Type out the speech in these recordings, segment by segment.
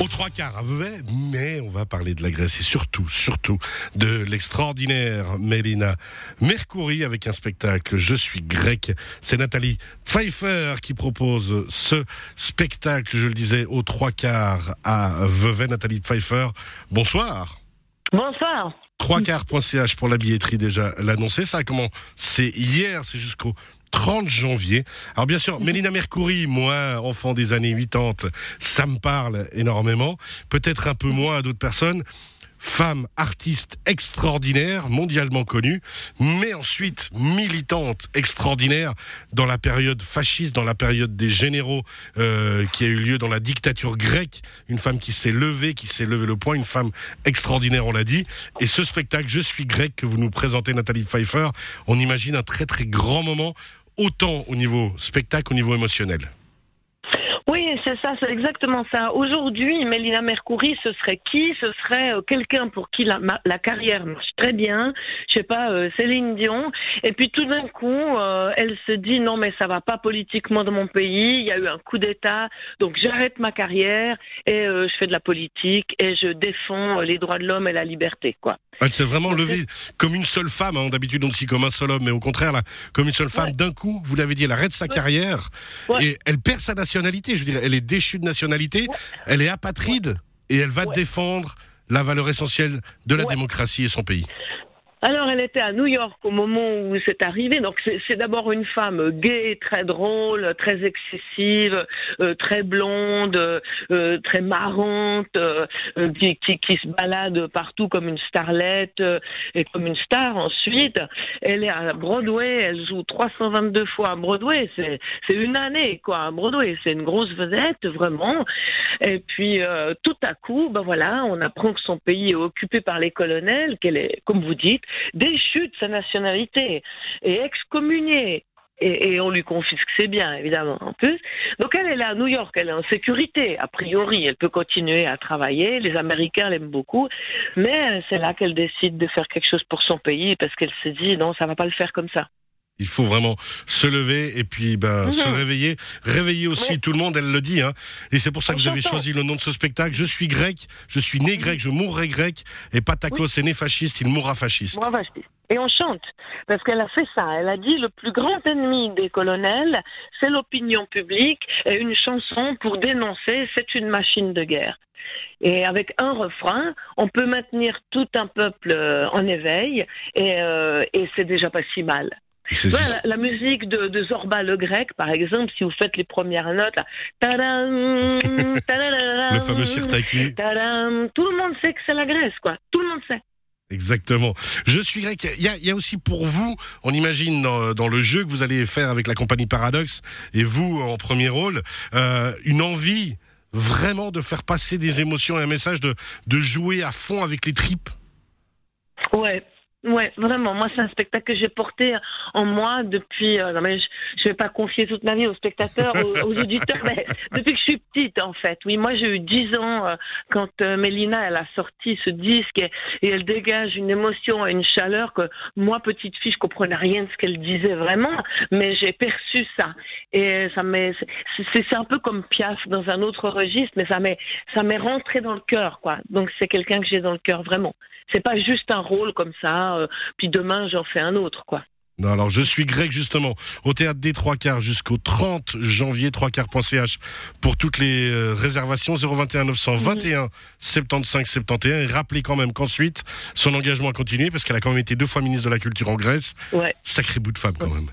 Aux trois quarts à Vevey, mais on va parler de la Grèce et surtout, surtout de l'extraordinaire Mélina Mercouri avec un spectacle Je suis grec. C'est Nathalie Pfeiffer qui propose ce spectacle, je le disais, aux trois quarts à Vevey. Nathalie Pfeiffer, bonsoir. Bonsoir. Trois quarts.ch pour la billetterie déjà l'annoncer. Ça a commencé hier, c'est jusqu'au 30 janvier. Alors bien sûr, Mélina Mercouri, moi, enfant des années 80, ça me parle énormément. Peut-être un peu moins à d'autres personnes. Femme artiste extraordinaire, mondialement connue, mais ensuite militante extraordinaire dans la période fasciste, dans la période des généraux euh, qui a eu lieu dans la dictature grecque. Une femme qui s'est levée, qui s'est levée le poing, une femme extraordinaire, on l'a dit. Et ce spectacle, Je suis grec, que vous nous présentez, Nathalie Pfeiffer, on imagine un très très grand moment autant au niveau spectacle, au niveau émotionnel. Oui, c'est ça, c'est exactement ça. Aujourd'hui, Mélina Mercouri, ce serait qui? Ce serait euh, quelqu'un pour qui la, ma- la carrière marche très bien. Je sais pas, euh, Céline Dion. Et puis tout d'un coup, euh, elle se dit non, mais ça va pas politiquement dans mon pays. Il y a eu un coup d'État, donc j'arrête ma carrière et je fais de la politique et je défends les droits de l'homme et la liberté, quoi. Elle s'est vraiment levée comme une seule femme. hein. D'habitude, on dit comme un seul homme, mais au contraire, là, comme une seule femme. Ouais. D'un coup, vous l'avez dit, elle arrête sa carrière Ouais. et elle perd sa nationalité. Je veux dire, elle est déchue de nationalité, elle est apatride et elle va défendre la valeur essentielle de la démocratie et son pays. Alors, elle était à New York au moment où c'est arrivé. Donc, c'est d'abord une femme gaie, très drôle, très excessive, euh, très blonde, euh, très marrante, euh, euh, qui, qui, qui se balade partout comme une starlette euh, et comme une star. Ensuite, elle est à Broadway. Elle joue 322 fois à Broadway. C'est c'est une année, quoi, à Broadway. C'est une grosse vedette, vraiment. Et puis, euh, tout à coup, ben voilà, on apprend que son pays est occupé par les colonels, qu'elle est, comme vous dites, déchue de sa nationalité et excommuniée. Et, on lui confisque ses biens, évidemment, en plus. Donc elle, est à New York, elle est en sécurité, a priori. Elle peut continuer à travailler. Les Américains l'aiment beaucoup. Mais c'est là qu'elle décide de faire quelque chose pour son pays parce qu'elle se dit, non, ça va pas le faire comme ça. Il faut vraiment se lever et puis ben, Mhm. se réveiller, réveiller aussi tout le monde, elle le dit. Hein. Et c'est pour ça que vous avez choisi le nom de ce spectacle. Je suis grec, je suis né grec, je mourrai grec. Et Patakos est né fasciste, il mourra fasciste. Et on chante, parce qu'elle a fait ça. Elle a dit le plus grand ennemi des colonels, c'est l'opinion publique, et une chanson pour dénoncer, c'est une machine de guerre. Et avec un refrain, on peut maintenir tout un peuple euh, en éveil, et, euh, et c'est déjà pas si mal. La, musique de, de Zorba le grec, par exemple, si vous faites les premières notes, là, tadam, tadadadam, Le fameux Sirtaki. tadam, tout le monde sait que c'est la Grèce, quoi. Tout le monde sait. Exactement. Je suis grec. Il y a, il y a aussi pour vous, on imagine dans, dans le jeu que vous allez faire avec la compagnie Paradox et vous en premier rôle, euh, une envie vraiment de faire passer des émotions et un message de, de jouer à fond avec les tripes. Ouais. Ouais, vraiment. Moi, c'est un spectacle que j'ai porté en moi depuis. euh, non, mais je, je vais pas confier toute ma vie aux spectateurs, aux, aux auditeurs, mais depuis que je suis petite, en fait. Oui, moi, j'ai eu 10 ans euh, quand euh, Mélina, elle a sorti ce disque et, et elle dégage une émotion et une chaleur que moi, petite fille, je comprenais rien de ce qu'elle disait vraiment, mais j'ai perçu ça. Et ça m'est, c'est un peu comme Piaf dans un autre registre, mais ça m'est, ça m'est rentré dans le cœur, quoi. Donc, c'est quelqu'un que j'ai dans le cœur vraiment. C'est pas juste un rôle comme ça, euh, puis demain j'en fais un autre, quoi. Non, alors je suis grec justement au théâtre des Trois Quarts jusqu'au 30 janvier, trois quarts.ch pour toutes les euh, réservations 021 921 75 71 et rappelez quand même qu'ensuite son engagement a continué parce qu'elle a quand même été deux fois ministre de la Culture en Grèce. Ouais. Sacré bout de femme quand même.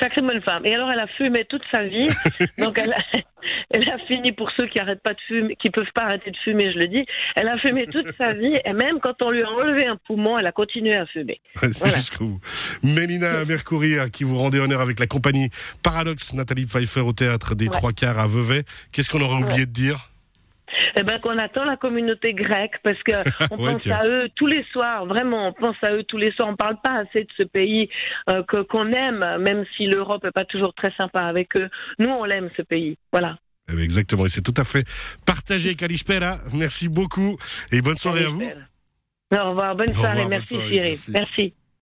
Sacrée bonne femme. Et alors elle a fumé toute sa vie, donc elle a, elle a fini pour ceux qui arrêtent pas de fumer, qui peuvent pas arrêter de fumer, je le dis. Elle a fumé toute sa vie et même quand on lui a enlevé un poumon, elle a continué à fumer. C'est Voilà. jusqu'au bout. Mélina Mercouri, à qui vous rendez honneur avec la compagnie Paradox, Nathalie Pfeiffer au théâtre des Ouais. Trois Quarts à Vevey. Qu'est-ce qu'on aurait oublié de dire? Eh ben qu'on attend la communauté grecque parce que on Ouais, pense tiens. à eux tous les soirs. Vraiment, on pense à eux tous les soirs. On parle pas assez de ce pays euh, que qu'on aime, même si l'Europe est pas toujours très sympa avec eux. Nous, on l'aime ce pays. Voilà. Eh bien, Exactement, et c'est tout à fait partagé, Kalispera. Merci beaucoup et bonne soirée à vous. Au revoir, bonne Au revoir, soirée. bonne Merci soirée, Cyril. merci. merci.